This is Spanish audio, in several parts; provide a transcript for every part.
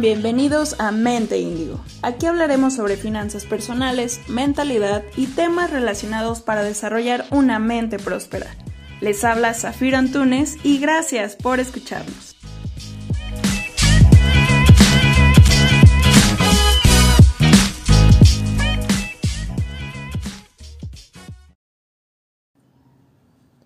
Bienvenidos a Mente Índigo. Aquí hablaremos sobre finanzas personales, mentalidad y temas relacionados para desarrollar una mente próspera. Les habla Zafiro Antunes y gracias por escucharnos.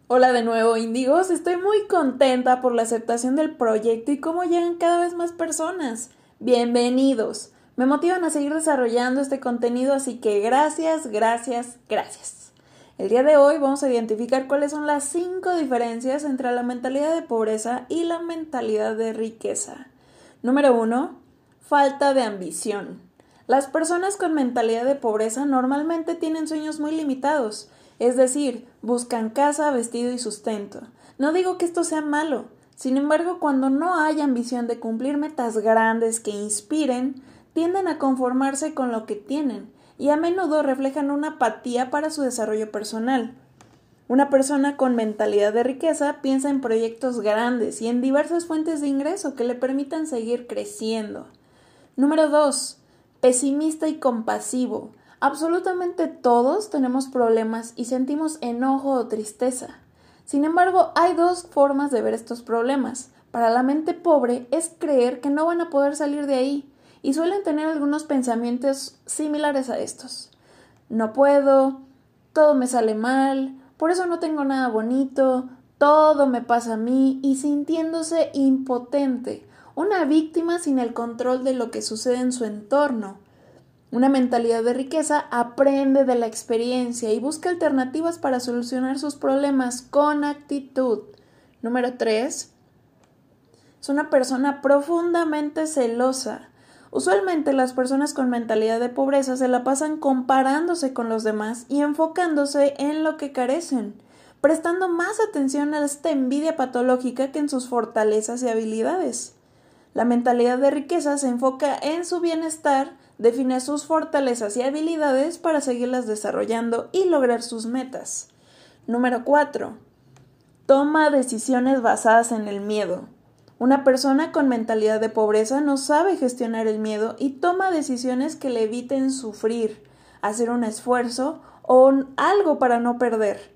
Hola de nuevo, Indigos. Estoy muy contenta por la aceptación del proyecto y cómo llegan cada vez más personas. Bienvenidos. Me motivan a seguir desarrollando este contenido, así que gracias, gracias, gracias. El día de hoy vamos a identificar cuáles son las cinco diferencias entre la mentalidad de pobreza y la mentalidad de riqueza. Número uno, falta de ambición. Las personas con mentalidad de pobreza normalmente tienen sueños muy limitados es decir, buscan casa, vestido y sustento. No digo que esto sea malo, sin embargo, cuando no hay ambición de cumplir metas grandes que inspiren, tienden a conformarse con lo que tienen y a menudo reflejan una apatía para su desarrollo personal. Una persona con mentalidad de riqueza piensa en proyectos grandes y en diversas fuentes de ingreso que le permitan seguir creciendo. Número 2. Pesimista y compasivo. Absolutamente todos tenemos problemas y sentimos enojo o tristeza. Sin embargo, hay dos formas de ver estos problemas. Para la mente pobre es creer que no van a poder salir de ahí y suelen tener algunos pensamientos similares a estos. No puedo, todo me sale mal, por eso no tengo nada bonito, todo me pasa a mí y sintiéndose impotente, una víctima sin el control de lo que sucede en su entorno. Una mentalidad de riqueza aprende de la experiencia y busca alternativas para solucionar sus problemas con actitud. Número 3. Es una persona profundamente celosa. Usualmente las personas con mentalidad de pobreza se la pasan comparándose con los demás y enfocándose en lo que carecen, prestando más atención a esta envidia patológica que en sus fortalezas y habilidades. La mentalidad de riqueza se enfoca en su bienestar, define sus fortalezas y habilidades para seguirlas desarrollando y lograr sus metas. Número 4. Toma decisiones basadas en el miedo. Una persona con mentalidad de pobreza no sabe gestionar el miedo y toma decisiones que le eviten sufrir, hacer un esfuerzo o algo para no perder.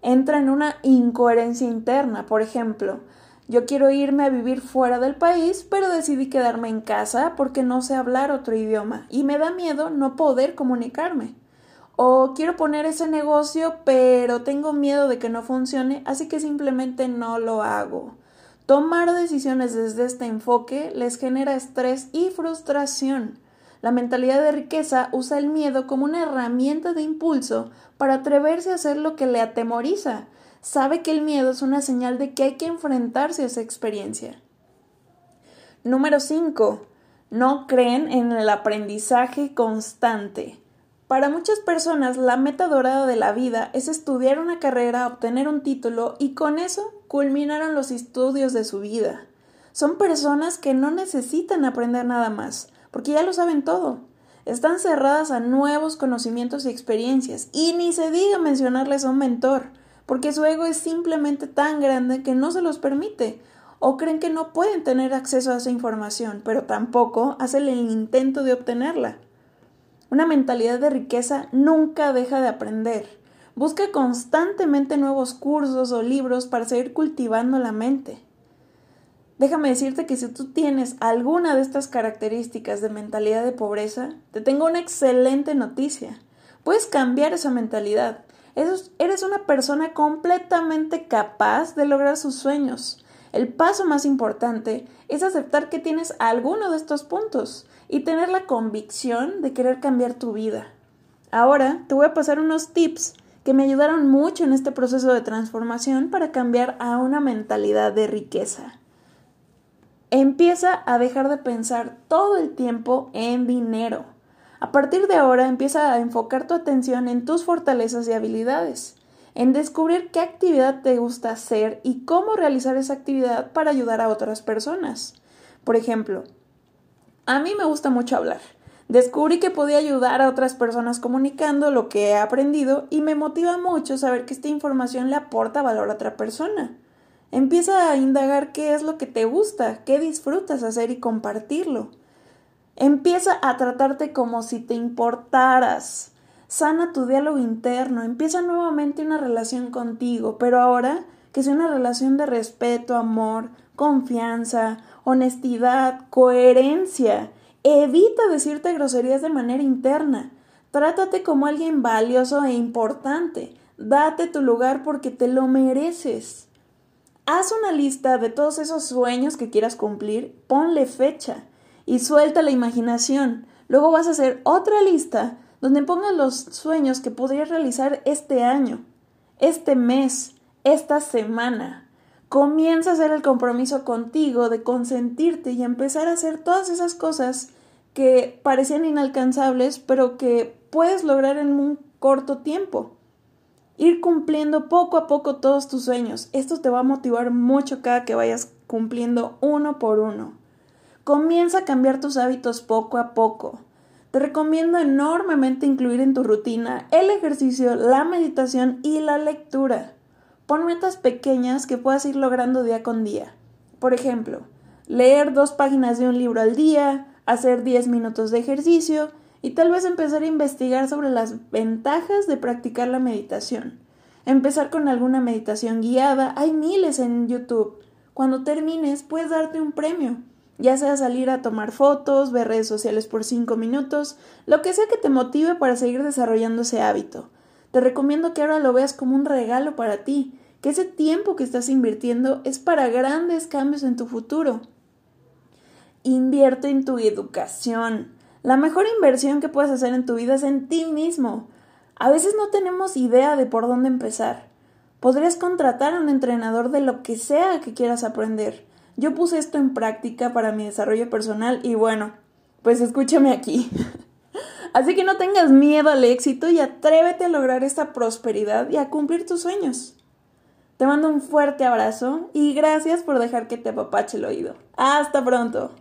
Entra en una incoherencia interna, por ejemplo, yo quiero irme a vivir fuera del país, pero decidí quedarme en casa porque no sé hablar otro idioma y me da miedo no poder comunicarme. O quiero poner ese negocio, pero tengo miedo de que no funcione, así que simplemente no lo hago. Tomar decisiones desde este enfoque les genera estrés y frustración. La mentalidad de riqueza usa el miedo como una herramienta de impulso para atreverse a hacer lo que le atemoriza, sabe que el miedo es una señal de que hay que enfrentarse a esa experiencia. Número 5. No creen en el aprendizaje constante. Para muchas personas la meta dorada de la vida es estudiar una carrera, obtener un título y con eso culminaron los estudios de su vida. Son personas que no necesitan aprender nada más, porque ya lo saben todo. Están cerradas a nuevos conocimientos y experiencias, y ni se diga mencionarles a un mentor, porque su ego es simplemente tan grande que no se los permite, o creen que no pueden tener acceso a esa información, pero tampoco hacen el intento de obtenerla. Una mentalidad de riqueza nunca deja de aprender. Busca constantemente nuevos cursos o libros para seguir cultivando la mente. Déjame decirte que si tú tienes alguna de estas características de mentalidad de pobreza, te tengo una excelente noticia. Puedes cambiar esa mentalidad Eres una persona completamente capaz de lograr sus sueños. El paso más importante es aceptar que tienes alguno de estos puntos y tener la convicción de querer cambiar tu vida. Ahora te voy a pasar unos tips que me ayudaron mucho en este proceso de transformación para cambiar a una mentalidad de riqueza. Empieza a dejar de pensar todo el tiempo en dinero. A partir de ahora empieza a enfocar tu atención en tus fortalezas y habilidades, en descubrir qué actividad te gusta hacer y cómo realizar esa actividad para ayudar a otras personas. Por ejemplo, a mí me gusta mucho hablar. Descubrí que podía ayudar a otras personas comunicando lo que he aprendido y me motiva mucho saber que esta información le aporta valor a otra persona. Empieza a indagar qué es lo que te gusta, qué disfrutas hacer y compartirlo. Empieza a tratarte como si te importaras. Sana tu diálogo interno. Empieza nuevamente una relación contigo, pero ahora que sea una relación de respeto, amor, confianza, honestidad, coherencia. Evita decirte groserías de manera interna. Trátate como alguien valioso e importante. Date tu lugar porque te lo mereces. Haz una lista de todos esos sueños que quieras cumplir, ponle fecha y suelta la imaginación. Luego vas a hacer otra lista donde pongas los sueños que podrías realizar este año, este mes, esta semana. Comienza a hacer el compromiso contigo de consentirte y empezar a hacer todas esas cosas que parecían inalcanzables, pero que puedes lograr en un corto tiempo. Ir cumpliendo poco a poco todos tus sueños. Esto te va a motivar mucho cada que vayas cumpliendo uno por uno. Comienza a cambiar tus hábitos poco a poco. Te recomiendo enormemente incluir en tu rutina el ejercicio, la meditación y la lectura. Pon metas pequeñas que puedas ir logrando día con día. Por ejemplo, leer dos páginas de un libro al día, hacer 10 minutos de ejercicio y tal vez empezar a investigar sobre las ventajas de practicar la meditación. Empezar con alguna meditación guiada, hay miles en YouTube. Cuando termines puedes darte un premio, ya sea salir a tomar fotos, ver redes sociales por 5 minutos, lo que sea que te motive para seguir desarrollando ese hábito. Te recomiendo que ahora lo veas como un regalo para ti, que ese tiempo que estás invirtiendo es para grandes cambios en tu futuro. Invierte en tu educación. La mejor inversión que puedes hacer en tu vida es en ti mismo. A veces no tenemos idea de por dónde empezar. Podrías contratar a un entrenador de lo que sea que quieras aprender. Yo puse esto en práctica para mi desarrollo personal y bueno, pues escúchame aquí. Así que no tengas miedo al éxito y atrévete a lograr esta prosperidad y a cumplir tus sueños. Te mando un fuerte abrazo y gracias por dejar que te apapache el oído. Hasta pronto.